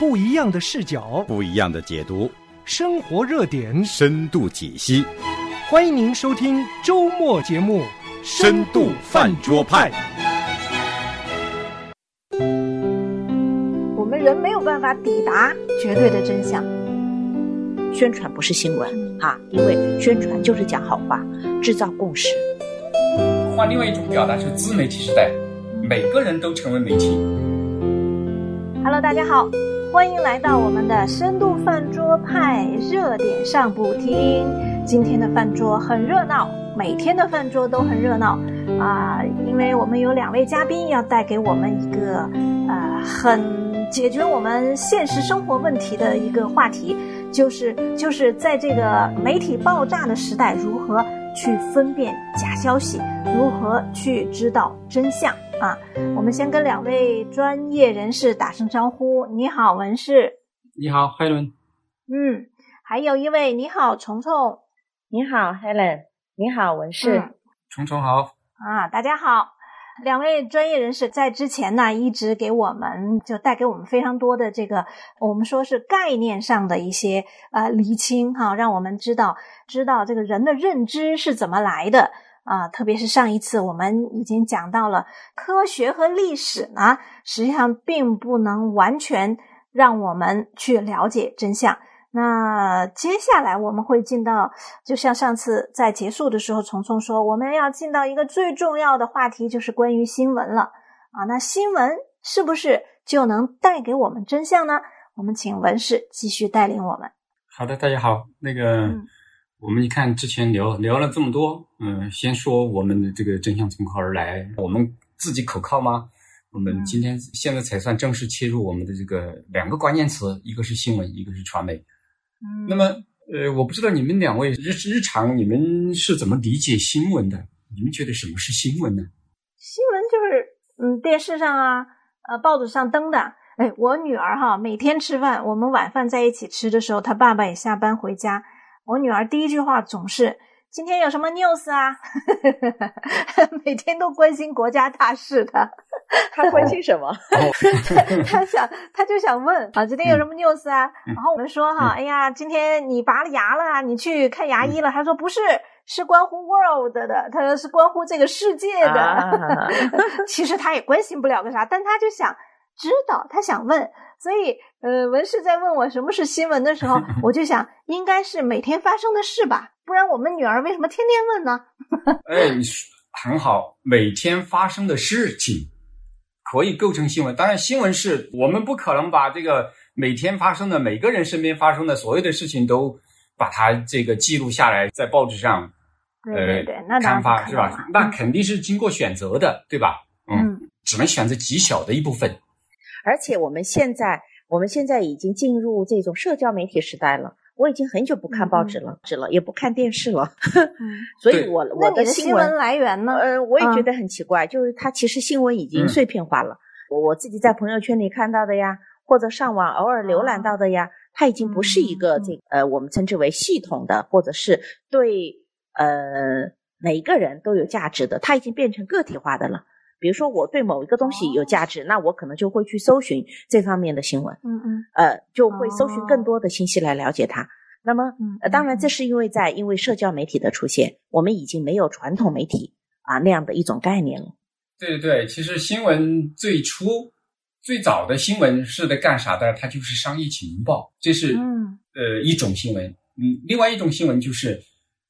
不一样的视角，不一样的解读，生活热点，深度解析。欢迎您收听周末节目《深度饭桌派》。我们人没有办法抵达绝对的真相。宣传不是新闻啊，因为宣传就是讲好话，制造共识。换另外一种表达是自媒体时代，每个人都成为媒体。Hello，大家好，欢迎来到我们的深度饭桌派热点上不听。今天的饭桌很热闹，每天的饭桌都很热闹啊、因为我们有两位嘉宾要带给我们一个呃很解决我们现实生活问题的一个话题，就是就是在这个媒体爆炸的时代，如何去分辨假消息，如何去知道真相啊？我们先跟两位专业人士打声招呼。你好，文士。你好，海伦。嗯，还有一位，你好，虫虫。你好，Helen。你好，文士。嗯虫虫好。啊，大家好。两位专业人士在之前呢，一直给我们就带给我们非常多的这个，我们说是概念上的一些呃厘清哈、让我们知道知道这个人的认知是怎么来的啊、特别是上一次我们已经讲到了科学和历史呢，实际上并不能完全让我们去了解真相。那接下来我们会进到，就像上次在结束的时候，虫虫说我们要进到一个最重要的话题，就是关于新闻了啊。那新闻是不是就能带给我们真相呢？我们请文士继续带领我们。好的，大家好。那个，嗯我们一看之前聊聊了这么多，嗯、先说我们的这个真相从何而来？我们自己可靠吗？我们嗯今天现在才算正式切入我们的这个两个关键词，一个是新闻，一个是传媒。嗯那么，呃，我不知道你们两位日日常你们是怎么理解新闻的？你们觉得什么是新闻呢？新闻就是嗯电视上啊，呃报纸上登的。哎，我女儿哈，每天吃饭，我们晚饭在一起吃的时候，她爸爸也下班回家，我女儿第一句话总是。今天有什么 news 啊？每天都关心国家大事的，他关心什么？他想，他就想问啊，今天有什么 news 啊？嗯然后我们说哈，哎呀，今天你拔了牙了啊，你去看牙医了。他说不是，是关乎 world 的，他说是关乎这个世界的。啊其实他也关心不了个啥，但他就想知道，他想问。所以，呃，文士在问我什么是新闻的时候，我就想应该是每天发生的事吧，不然我们女儿为什么天天问呢？哎，很好，每天发生的事情可以构成新闻。当然，新闻是我们不可能把这个每天发生的每个人身边发生的所有的事情都把它这个记录下来，在报纸上对对对，那当然刊发是吧？那肯定是经过选择的，对吧？嗯只能选择极小的一部分。而且我们现在，我们现在已经进入这种社交媒体时代了。我已经很久不看报纸了，纸了，也不看电视了。所以我，那我的新闻来源呢？呃，我也觉嗯得很奇怪，就是它其实新闻已经嗯碎片化了。我我自己在朋友圈里看到的呀，或者上网偶尔浏览到的呀，它已经不是一个嗯这个呃我们称之为系统的，或者是对呃每一个人都有价值的，它已经变成个体化的了。比如说，我对某一个东西有价值，那我可能就会去搜寻这方面的新闻，嗯嗯呃，就会搜寻哦更多的信息来了解它。那么，嗯，呃，当然，这是是因为在因为社交媒体的出现，我们已经没有传统媒体啊那样的一种概念了。对对对，其实新闻最初最早的新闻是在干啥的？它就是商业情报，这是嗯呃一种新闻。嗯，另外一种新闻就是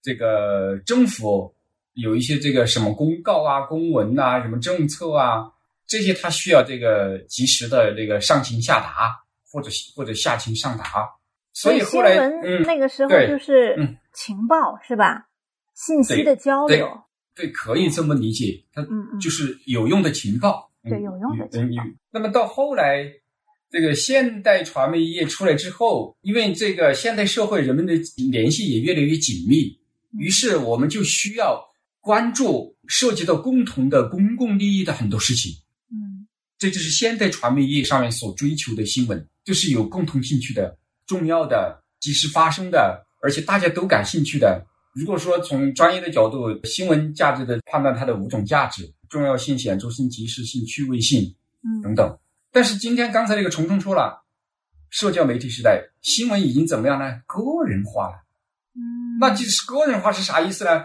这个政府有一些这个什么公告啊、公文啊、什么政策啊，这些它需要这个及时的这个上情下达，或者或者下情上达。所以后来，新闻嗯，那个时候就是嗯情报是吧？信息的交对流，对，可以这么理解，它就是有用的情报。嗯对有用的嗯情报嗯那么到后来，这个现代传媒业出来之后，因为这个现代社会人们的联系也越来越紧密，嗯于是我们就需要关注涉及到共同的公共利益的很多事情。嗯这就是现代传媒业上面所追求的新闻，就是有共同兴趣的、重要的、及时发生的，而且大家都感兴趣的。如果说从专业的角度，新闻价值的判断它的五种价值：重要性、显著性、及时性、趣味性嗯等等。但是今天刚才那个虫虫说了，社交媒体时代，新闻已经怎么样呢？个人化了。嗯，那就是个人化是啥意思呢？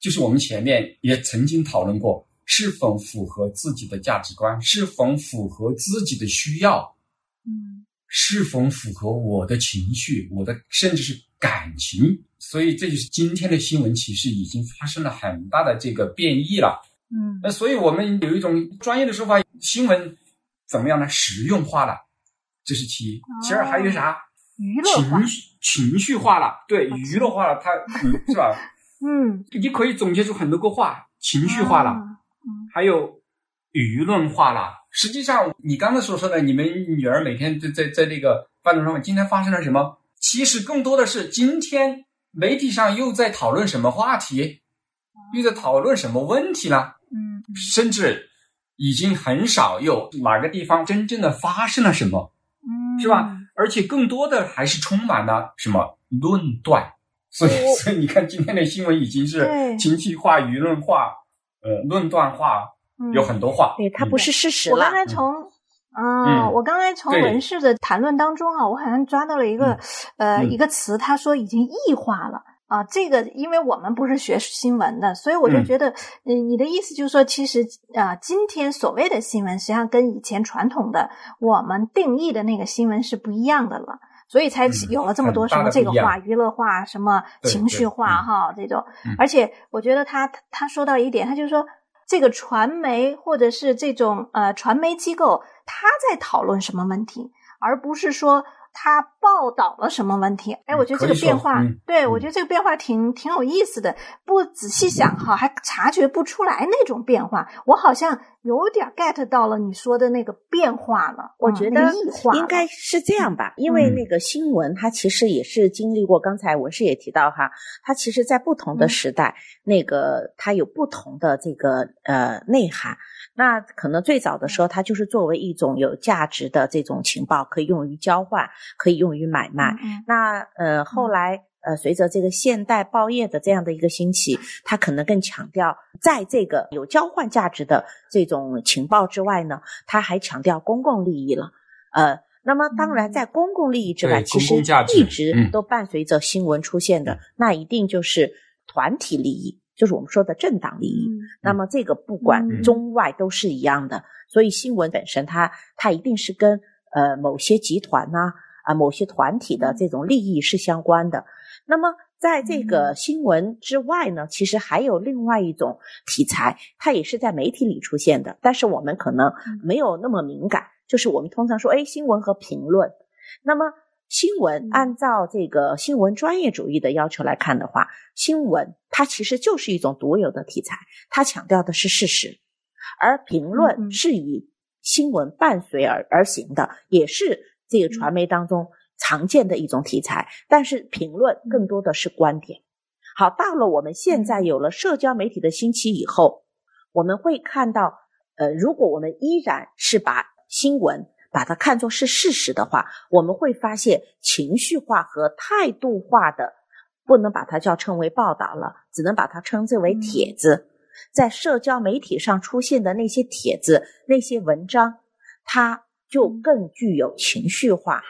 就是我们前面也曾经讨论过，是否符合自己的价值观，是否符合自己的需要，嗯是否符合我的情绪，我的甚至是感情。所以这就是今天的新闻，其实已经发生了很大的这个变异了。嗯那所以我们有一种专业的说法，新闻怎么样呢？实用化了，这是其一。其二还有啥？娱乐化情，绪情绪化了，对，娱乐化了，它嗯 是吧？嗯，你可以总结出很多个话，情绪化了，啊还有舆论化了。实际上，你刚才所说的，你们女儿每天在在在那个饭桌上面，今天发生了什么？其实更多的是今天媒体上又在讨论什么话题，又在讨论什么问题了，嗯甚至已经很少有哪个地方真正的发生了什么。嗯，是吧？而且更多的还是充满了什么论断，所以所以你看今天的新闻已经是对情绪化、舆论化、呃论断化，嗯有很多话。对，它不是事实了我刚。才从。啊、嗯我刚才从文氏的谈论当中啊，我好像抓到了一个、呃、嗯一个词，他说已经异化了啊。这个因为我们不是学新闻的，所以我就嗯觉得，嗯、你的意思就是说，其实啊、今天所谓的新闻，实际上跟以前传统的我们定义的那个新闻是不一样的了。所以才嗯有了这么多什么这个化、娱乐化、什么情绪化嗯。哈这种嗯，而且我觉得他他说到一点，他就说这个传媒或者是这种呃传媒机构，他在讨论什么问题，而不是说他报道了什么问题。哎，我觉得这个变化，嗯对嗯我觉得这个变化挺挺有意思的。不仔细想哈，还察觉不出来那种变化。我好像有点 get 到了你说的那个变化了，我觉得应该是这样吧，因为嗯那个新闻它其实也是经历过，刚才文士也提到哈，它其实在不同的嗯时代，那个它有不同的这个呃内涵。那可能最早的时候，它就是作为一种有价值的这种情报，可以用于交换，可以用于买卖。那呃，后来呃，随着这个现代报业的这样的一个兴起，它可能更强调在这个有交换价值的这种情报之外呢，它还强调公共利益了。呃，那么当然，在公共利益之外，对其实一直嗯都伴随着新闻出现的，那一定就是团体利益，就是我们说的政党利益。嗯那么这个不管嗯中外都是一样的，所以新闻本身它它一定是跟呃某些集团呐啊、某些团体的这种利益是相关的。那么在这个嗯新闻之外呢，其实还有另外一种题材，它也是在媒体里出现的，但是我们可能没有那么敏感，就是我们通常说，哎，新闻和评论。那么新闻嗯。按照这个新闻专业主义的要求来看的话，新闻它其实就是一种独有的题材，它强调的是事实，而评嗯论嗯是以新闻伴随而而行的，也是这个传媒当中常见的一种题材。但是评论更多的是观点。好，到了我们现在有了社交媒体的兴起以后，我们会看到，呃，如果我们依然是把新闻把它看作是事实的话，我们会发现情绪化和态度化的，不能把它叫称为报道了，只能把它称之为帖子。在社交媒体上出现的那些帖子、那些文章，它就更具有情绪化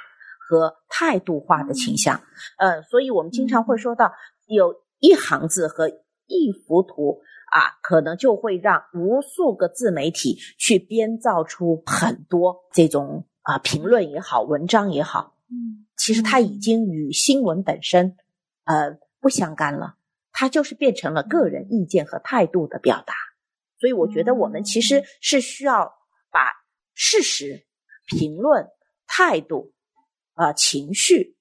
和态度化的倾向。呃，所以我们经常会说到，有一行字和一幅图啊，可能就会让无数个自媒体去编造出很多这种啊评论也好、文章也好。嗯其实它已经与新闻本身呃不相干了，它就是变成了个人意见和态度的表达。所以我觉得我们其实是需要把事实、评论、态度、呃情绪，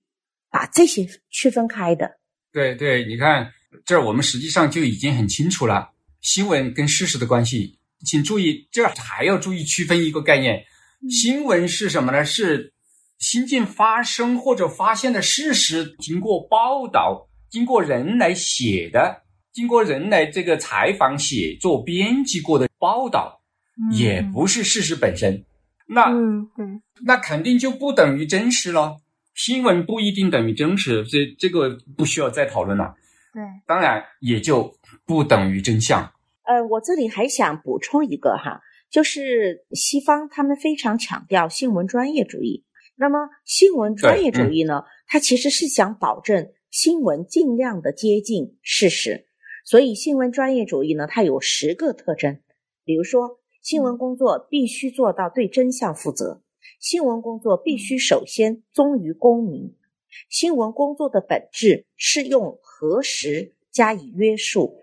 把这些区分开的。对对，你看这儿我们实际上就已经很清楚了，新闻跟事实的关系。请注意，这儿还要注意区分一个概念，新闻是什么呢？是新近发生或者发现的事实，经过报道，经过人来写的，经过人来这个采访、写作、编辑过的报道，也不是事实本身。那那肯定就不等于真实了。新闻不一定等于真实，这这个不需要再讨论了。对当然，也就不等于真相。呃，我这里还想补充一个哈，就是西方他们非常强调新闻专业主义，那么新闻专业主义呢？它其实是想保证新闻尽量的接近事实，所以新闻专业主义呢，它有十个特征。比如说，新闻工作必须做到对真相负责，新闻工作必须首先忠于公民，新闻工作的本质是用核实加以约束，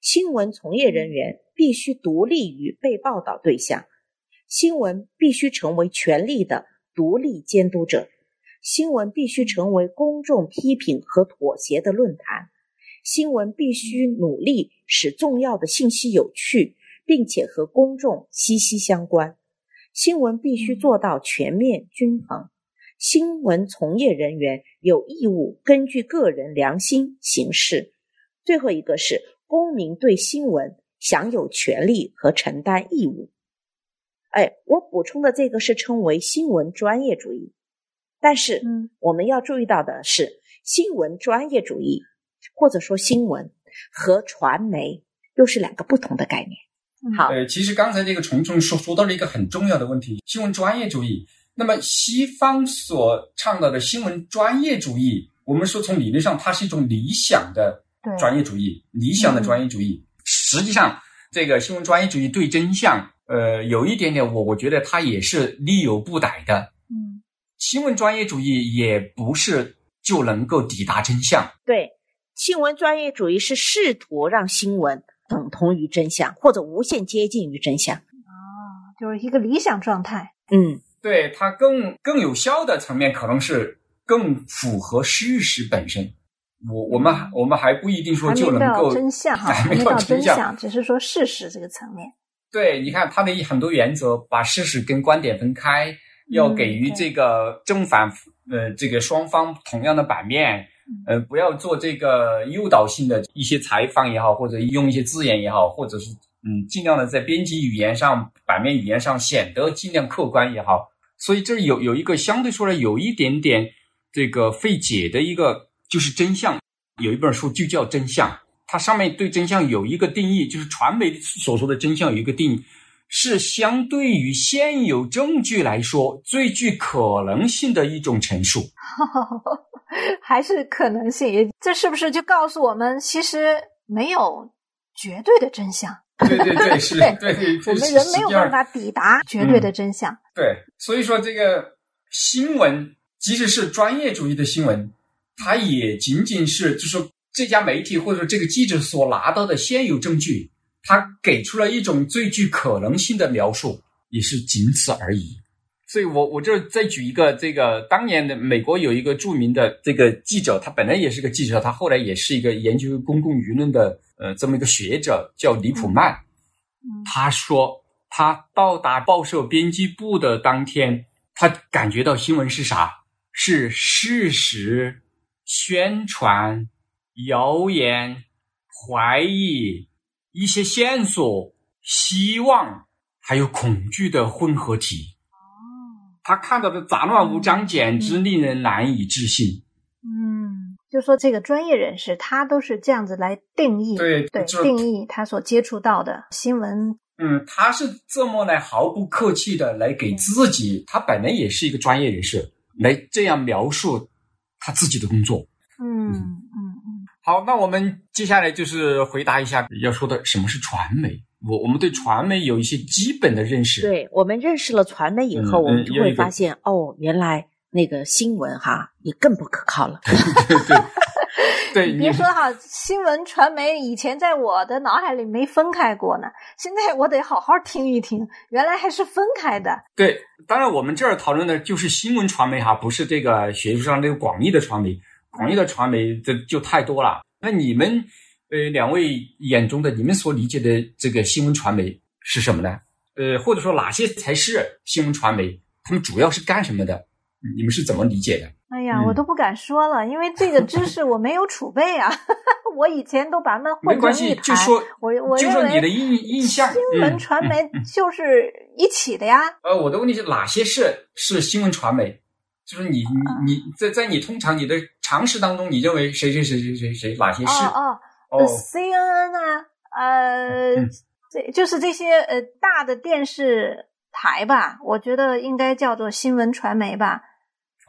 新闻从业人员必须独立于被报道对象，新闻必须成为权力的。独立监督者，新闻必须成为公众批评和妥协的论坛。新闻必须努力使重要的信息有趣，并且和公众息息相关。新闻必须做到全面均衡。新闻从业人员有义务根据个人良心行事。最后一个是公民对新闻享有权利和承担义务。哎，我补充的这个是称为新闻专业主义，但是，嗯，我们要注意到的是，新闻专业主义或者说新闻和传媒又是两个不同的概念。好，呃，其实刚才这个虫虫说说到了一个很重要的问题：新闻专业主义。那么西方所倡导的新闻专业主义，我们说从理论上它是一种理想的专业主义，理想的专业主义。实际上，这个新闻专业主义对真相。呃，有一点点，我我觉得它也是力有不逮的。嗯，新闻专业主义也不是就能够抵达真相。对，新闻专业主义是试图让新闻等同于真相，或者无限接近于真相。哦，就是一个理想状态。嗯，对，它更更有效的层面可能是更符合事实本身。我我们我们还不一定说就能够真相 哈，还没到真相，只是说事实这个层面。对，你看他的很多原则，把事实跟观点分开，要给予这个正反呃这个双方同样的版面，呃不要做这个诱导性的一些采访也好，或者用一些字眼也好，或者是嗯尽量的在编辑语言上、版面语言上显得尽量客观也好。所以这有有一个相对说来有一点点这个费解的一个就是真相，有一本书就叫真相。它上面对真相有一个定义，就是传媒所说的真相有一个定义，是相对于现有证据来说最具可能性的一种陈述，还是可能性？这是不是就告诉我们，其实没有绝对的真相？对对对，是，对对，我们人没有办法抵达绝对的真相。对，所以说这个新闻，即使是专业主义的新闻，它也仅仅是就是。这家媒体或者说这个记者所拿到的现有证据，他给出了一种最具可能性的描述，也是仅此而已。所以，我我这再举一个，这个当年的美国有一个著名的这个记者，他本来也是个记者，他后来也是一个研究公共舆论的呃这么一个学者，叫李普曼。他说，他到达报社编辑部的当天，他感觉到新闻是啥？是事实宣传。谣言、怀疑、一些线索、希望，还有恐惧的混合体。哦，他看到的杂乱无章，简直令人难以置信。嗯，就说这个专业人士，他都是这样子来定义，对对，定义他所接触到的新闻。嗯，他是这么来毫不客气的来给自己，他本来也是一个专业人士，来这样描述他自己的工作。嗯嗯嗯。好，那我们接下来就是回答一下要说的什么是传媒。我我们对传媒有一些基本的认识。对我们认识了传媒以后，我们就会发现，哦，原来那个新闻哈也更不可靠了。对 对对，别说哈，新闻传媒以前在我的脑海里没分开过呢，现在我得好好听一听，原来还是分开的。对，当然我们这儿讨论的就是新闻传媒哈，不是这个学术上那个广义的传媒。广义的传媒这就太多了。那你们呃两位眼中的你们所理解的这个新闻传媒是什么呢？呃，或者说哪些才是新闻传媒？他们主要是干什么的？你们是怎么理解的？哎呀，我都不敢说了，因为这个知识我没有储备啊。我以前都把那混成一谈。我我就说你的印印象，新闻传媒就是一起的呀。呃，我的问题是哪些是是新闻传媒？就是你你你在在你通常你的常识当中，你认为谁谁谁谁谁谁哪些是？哦哦，C N N 啊，呃，这就是这些呃大的电视台吧？我觉得应该叫做新闻传媒吧。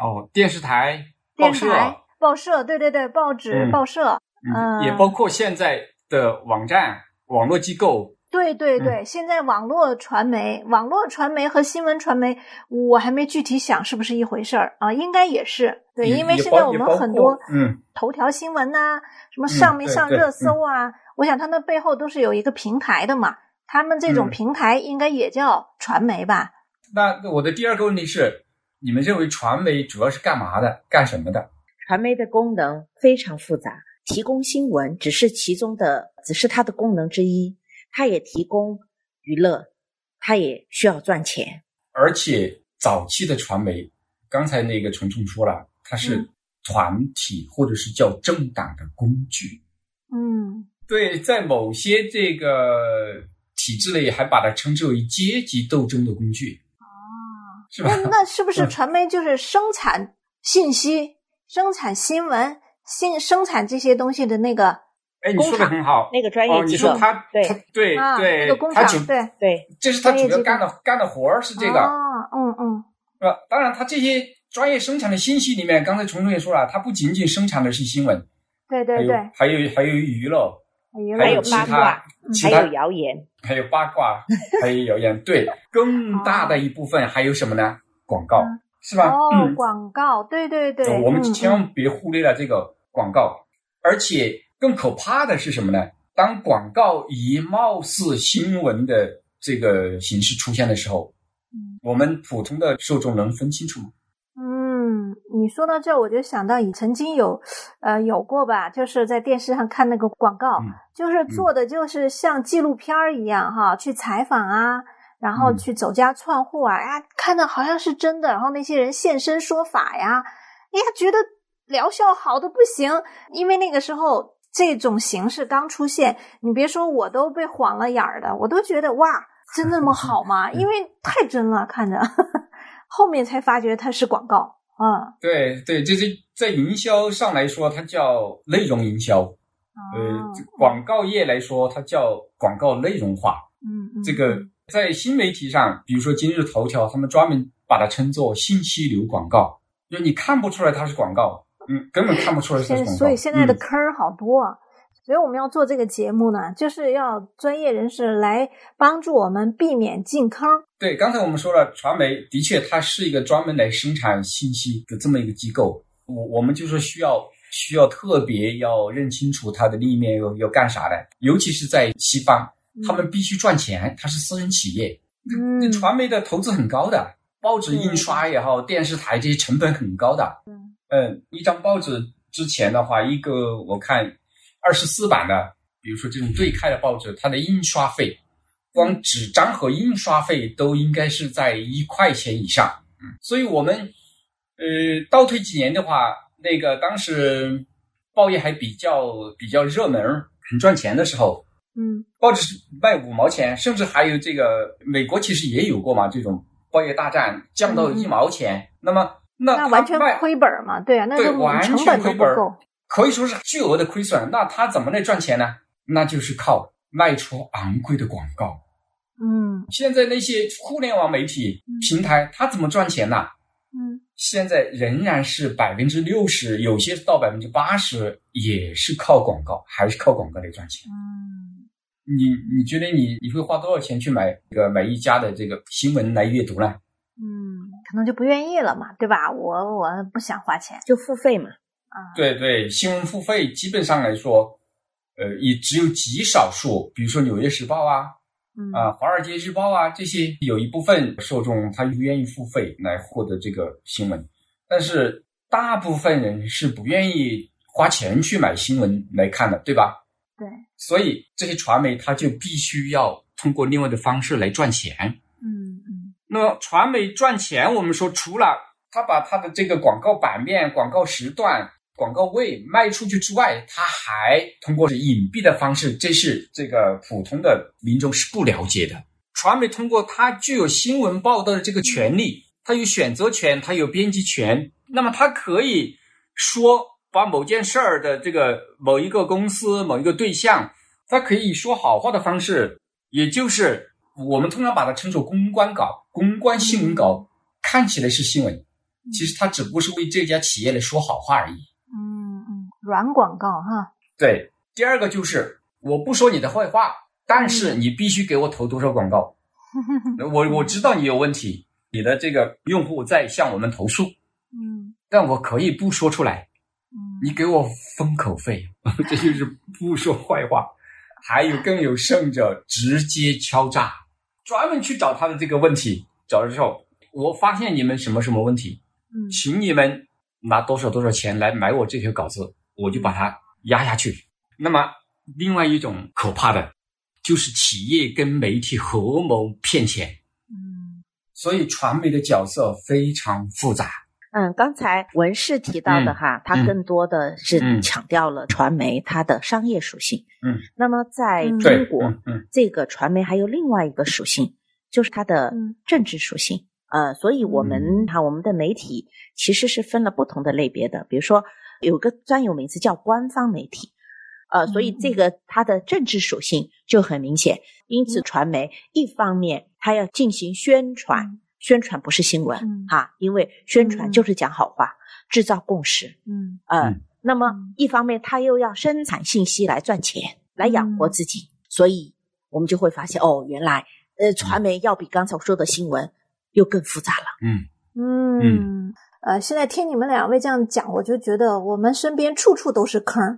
哦，电视台、报电社，台、报社，对对对，报纸、嗯报社，嗯，嗯也包括现在的网站、网络机构。对对嗯对，现在网络传媒、网络传媒和新闻传媒，我还没具体想是不是一回事儿啊，应该也是对，因为现在我们很多嗯头条新闻呐、什么嗯上面对对上热搜啊，我想他们背后都是有一个平台的嘛，他们这种嗯平台应该也叫传媒吧？那我的第二个问题是，你们认为传媒主要是干嘛的？干什么的？传媒的功能非常复杂，提供新闻只是其中的，只是它的功能之一。它也提供娱乐，它也需要赚钱。而且早期的传媒，刚才那个虫虫说了，它是嗯团体或者是叫政党的工具。嗯对，在某些这个体制内，还把它称之为阶级斗争的工具。是吧那？那是不是嗯传媒就是生产信息、生产新闻、新生产这些东西的那个哎，你说的很好。那个专业哦，机构，你说他对他对啊，对，那个工他主厂对对，这是他主要干的干的活儿是这个，哦，嗯嗯是吧？当然，他这些专业生产的信息里面，刚才虫虫也说了，他不仅仅生产的是新闻，对对对，还有还有娱乐，娱还还有其他还有谣言。还有八卦，还有谣言。对，更大的一部分还有什么呢？广告嗯，是吧？哦，嗯，广告，对对对，我们嗯千万别忽略了这个广告，而且更可怕的是什么呢？当广告以貌似新闻的这个形式出现的时候，嗯我们普通的受众能分清楚吗？嗯，你说到这儿，我就想到你曾经有，呃，有过吧，就是在电视上看那个广告，嗯就是做的就是像纪录片儿一样哈，去采访啊，然后嗯。去走家串户啊，呀，看的好像是真的，然后那些人现身说法呀，哎呀，觉得疗效好的不行，因为那个时候这种形式刚出现，你别说我都被晃了眼儿的，我都觉得哇，真那么好吗？因为太真了，看着，后面才发觉它是广告啊。对对，这是在营销上来说，它叫内容营销；呃哦，广告业来说，它叫广告内容化。嗯嗯，这个在新媒体上，比如说今日头条，他们专门把它称作信息流广告，就你看不出来它是广告，嗯，根本看不出来它是广告。所以现在的嗯坑儿好多啊。所以我们要做这个节目呢，就是要专业人士来帮助我们避免进坑。对，刚才我们说了，传媒的确它是一个专门来生产信息的这么一个机构。我我们就是需要需要特别要认清楚它的立面要要干啥的，尤其是在西方，他们必须赚钱，它是私人企业，那嗯，传媒的投资很高的，报纸印刷也好，电视台这些成本很高的。嗯嗯，一张报纸之前的话，一个我看二十四版的，比如说这种对开的报纸，它的印刷费，光纸张和印刷费都应该是在一块钱以上。嗯，所以我们呃倒退几年的话，那个当时报业还比较比较热门、很赚钱的时候，嗯报纸是卖五毛钱，甚至还有这个美国其实也有过嘛，这种报业大战降到一毛钱，那么那那完全亏本儿嘛，对啊，那就完全成本都亏本儿不够。可以说是巨额的亏损。那他怎么来赚钱呢？那就是靠卖出昂贵的广告。嗯现在那些互联网媒体平台，它怎么赚钱呢？嗯现在仍然是百分之六十，有些到百分之八十，也是靠广告，还是靠广告来赚钱。嗯，你你觉得你你会花多少钱去买这个买一家的这个新闻来阅读呢？嗯，可能就不愿意了嘛，对吧？我我不想花钱就付费嘛。啊。对对，新闻付费基本上来说，呃，也只有极少数，比如说《纽约时报》啊，嗯啊，《华尔街日报》啊，这些有一部分受众他愿意付费来获得这个新闻，但是大部分人是不愿意花钱去买新闻来看的，对吧？对，所以这些传媒它就必须要通过另外的方式来赚钱。嗯嗯那么传媒赚钱，我们说除了他把他的这个广告版面、广告时段、广告位卖出去之外，他还通过隐蔽的方式，这是这个普通的民众是不了解的。传媒通过它具有新闻报道的这个权利，它有选择权，它有编辑权，那么它可以说把某件事儿的这个某一个公司、某一个对象，它可以说好话的方式，也就是我们通常把它称作公关稿、公关新闻稿，看起来是新闻，其实他只不过是为这家企业来说好话而已。软广告哈。对，第二个就是我不说你的坏话，但是你必须给我投多少广告。我我知道你有问题，你的这个用户在向我们投诉，嗯但我可以不说出来，嗯你给我封口费，这就是不说坏话。还有更有甚者，直接敲诈，专门去找他的这个问题，找了之后，我发现你们什么什么问题，嗯请你们拿多少多少钱来买我这条稿子，我就把它压下去。那么，另外一种可怕的，就是企业跟媒体合谋骗钱，嗯所以传媒的角色非常复杂。嗯，刚才文士提到的哈，它嗯更多的是嗯强调了传媒它的商业属性。嗯，那么在中国，嗯嗯这个传媒还有另外一个属性，就是它的嗯政治属性。呃，所以我们嗯哈、我们的媒体其实是分了不同的类别的，比如说有个专有名词叫官方媒体。呃，所以嗯。这个它的政治属性就很明显，因此嗯。传媒一方面它要进行宣传，嗯。宣传不是新闻嗯。哈，因为宣传嗯。就是讲好话，制造共识。嗯。呃，嗯。那么嗯。一方面它又要生产信息来赚钱，来养活嗯。自己，所以我们就会发现哦，原来呃，传媒要比刚才我说的新闻又更复杂了。嗯。嗯。呃，现在听你们两位这样讲，我就觉得我们身边处处都是坑儿，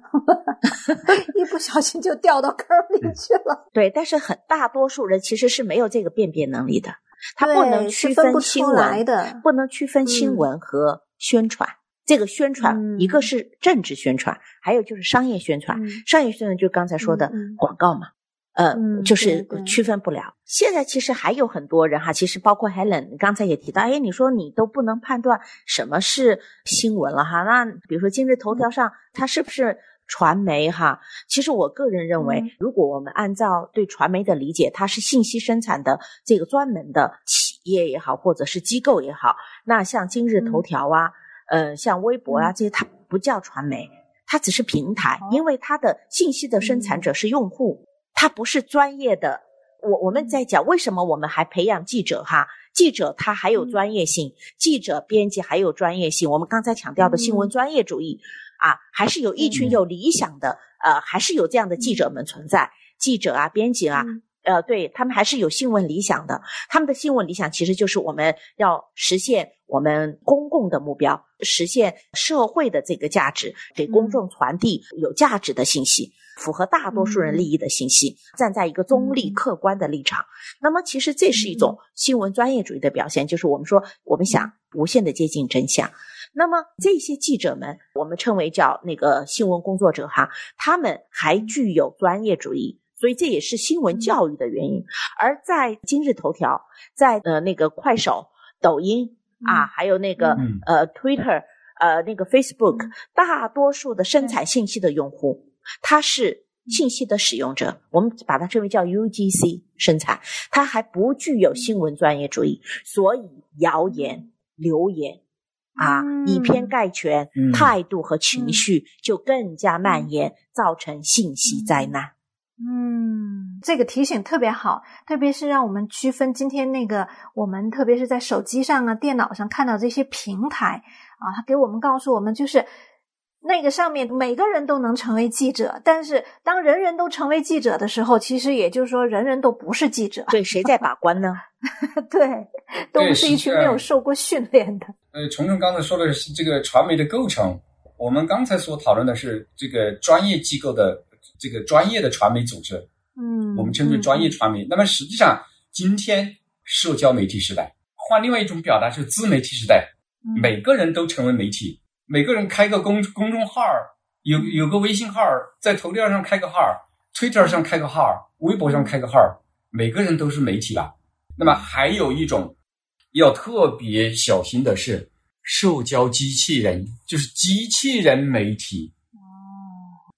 一不小心就掉到坑儿里去了。对，但是很大多数人其实是没有这个辨别能力的，他不能区分不新闻的不能区分新嗯闻和宣传。这个宣传，嗯一个是政治宣传，还有就是商业宣传。嗯商业宣传就刚才说的广告嘛，呃，嗯就是区分不了。现在其实还有很多人哈，其实包括 Helen，刚才也提到，哎，你说你都不能判断什么是新闻了哈，那比如说今日头条上它是不是传媒哈？其实我个人认为嗯，如果我们按照对传媒的理解，它是信息生产的这个专门的企业也好，或者是机构也好，那像今日头条啊，呃，像微博啊嗯。这些，它不叫传媒，它只是平台哦，因为它的信息的生产者是用户，它不是专业的。我我们在讲为什么我们还培养记者哈？记者他还有嗯专业性，记者编辑还有专业性。我们刚才强调的新闻嗯专业主义啊，还是有一群嗯有理想的呃，还是有这样的记者们存在，记者啊、编辑啊，嗯呃，对他们还是有新闻理想的。他们的新闻理想其实就是我们要实现我们公共的目标，实现社会的这个价值，给公众传递有价值的信息，符合大多数人利益的信息，站在一个中立嗯。客观的立场。那么，其实这是一种新闻专业主义的表现，就是我们说我们想无限的接近真相。那么这些记者们，我们称为叫那个新闻工作者哈，他们还具有专业主义，所以这也是新闻教育的原因。而在今日头条，在呃那个快手、抖音啊，嗯还有那个嗯。呃 Twitter、呃那个 Facebook，嗯大多数的生产信息的用户，他是信息的使用者，我们把它称为叫 UGC 生产，它还不具有新闻专业主义，所以谣言、流言。啊，嗯。以偏概全，嗯。态度和情嗯。绪就更加蔓延，造成信息灾难。嗯，这个提醒特别好，特别是让我们区分今天那个我们特别是在手机上啊、电脑上看到这些平台啊，它给我们告诉我们就是。那个上面每个人都能成为记者，但是当人人都成为记者的时候，其实也就是说人人都不是记者。对，谁在把关呢？对，都对是一群没有受过训练的。呃，虫虫刚才说的是这个传媒的构成，我们刚才所讨论的是这个专业机构的这个专业的传媒组织，嗯，我们称之为专业传媒。那么实际上，今天社交媒体时代，换另外一种表达是自媒体时代，嗯每个人都成为媒体，每个人开个公公众号儿，有有个微信号儿，在头条上开个号儿，Twitter 上开个号儿，微博上开个号儿，每个人都是媒体了。那么还有一种要特别小心的是，社交机器人，就是机器人媒体。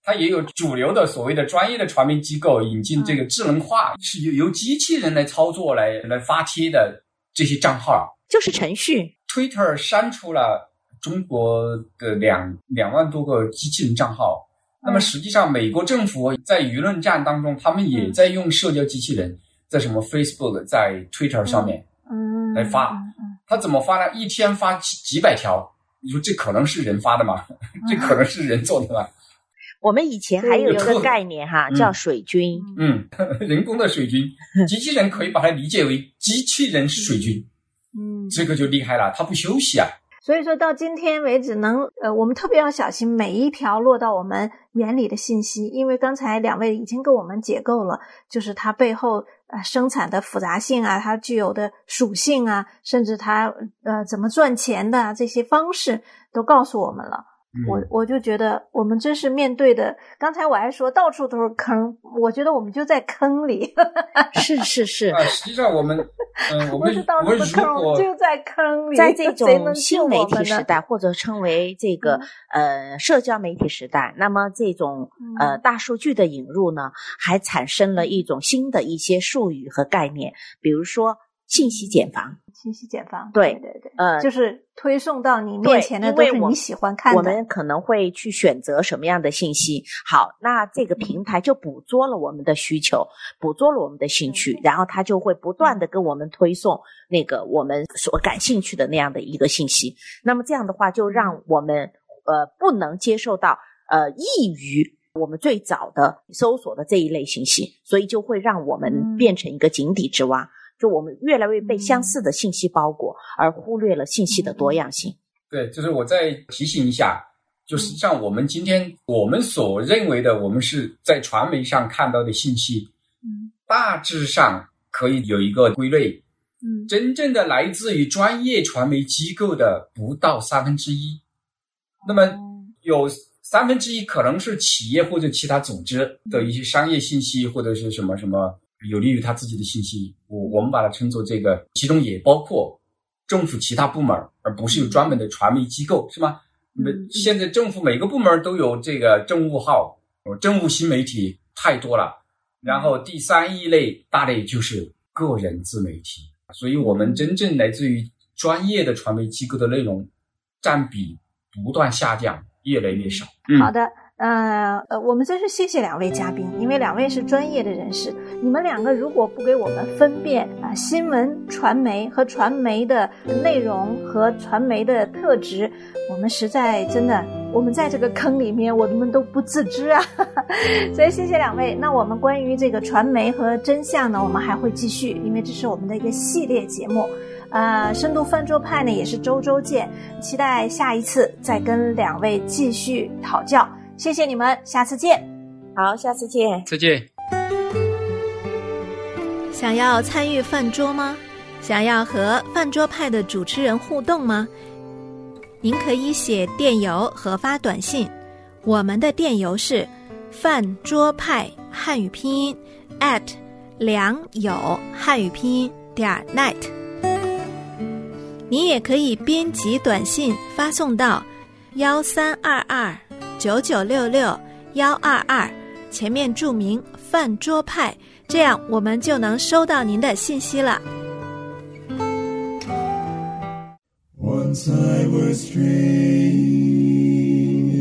它也有主流的所谓的专业的传媒机构引进这个智能化，是由由机器人来操作来来发帖的这些账号。就是程序。Twitter 删除了中国的两两万多个机器人账号。那么实际上，美国政府在舆论战当中，他们也在用社交机器人，在什么 Facebook、在 Twitter 上面嗯来发他怎么发呢？一天发几几百条，你说这可能是人发的吗？这可能是人做的吗？我们以前还有一个概念哈，嗯叫水军。嗯，人工的水军，机器人可以把它理解为机器人是水军，嗯，这个就厉害了，它不休息啊。所以说到今天为止能，呃，我们特别要小心每一条落到我们眼里的信息，因为刚才两位已经给我们解构了，就是它背后呃生产的复杂性啊，它具有的属性啊，甚至它呃怎么赚钱的、啊、这些方式都告诉我们了。我嗯。我就觉得我们真是面对的，刚才我还说到处都是坑，我觉得我们就在坑里，是 是是，啊，实际上我们，嗯，我不们是到我们处是坑，如果就在坑里，在这种新媒？体时代，或者称为这个呃社交媒体时代，那么这种呃嗯。大数据的引入呢，还产生了一种新的一些术语和概念，比如说信息茧房。信息茧房，对对对，呃，就是推送到你面前的都是你喜欢看的。我们可能会去选择什么样的信息。好，那这个平台就捕捉了我们的需求，捕捉了我们的兴趣，然后它就会不断的跟我们推送那个我们所感兴趣的那样的一个信息。那么这样的话，就让我们呃不能接受到呃异于。我们最早的搜索的这一类信息，所以就会让我们嗯变成一个井底之蛙，就我们越来越被相似的信息包裹，而忽略了信息的多样性。对，就是我再提醒一下，就嗯。实际上我们今天我们所认为的，我们是在传媒上看到的信息，嗯。大致上可以有一个归类，嗯。真正的来自于专业传媒机构的不到三分之一，那么有三分之一可能是企业或者其他组织的一些商业信息，或者是什么什么有利于他自己的信息，我我们把它称作这个，其中也包括政府其他部门，而不是有专门的传媒机构，是吗？那嗯现在政府每个部门都有这个政务号，政务新媒体太多了。然后第三一类大类就是个人自媒体，所以我们真正来自于专业的传媒机构的内容占比不断下降，越来越少。嗯。好的，呃呃，我们真是谢谢两位嘉宾，因为两位是专业的人士。你们两个如果不给我们分辨啊、新闻传媒和传媒的内容和传媒的特质，我们实在真的，我们在这个坑里面，我们都不自知啊。所以谢谢两位。那我们关于这个传媒和真相呢，我们还会继续，因为这是我们的一个系列节目。呃，深度饭桌派呢也是周周见，期待下一次再跟两位继续讨教。谢谢你们，下次见。好，下次见。再见。想要参与饭桌吗？想要和饭桌派的主持人互动吗？您可以写电邮和发短信，我们的电邮是饭桌派汉语拼音 at 良友汉语拼音点 net。你也可以编辑短信发送到幺三二二九九六六幺二二，前面注明饭桌派。这样我们就能收到您的信息了。Once I was straying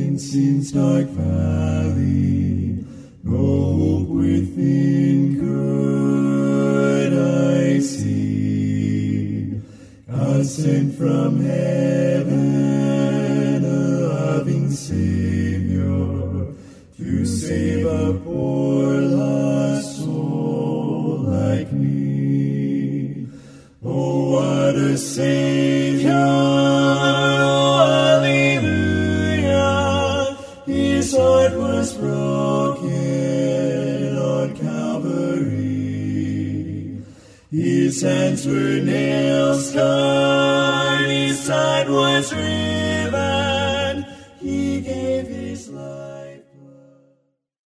in sin's dark valley, no hope within could I see. God sent from heaven His hands were nail scarred, his side was riven.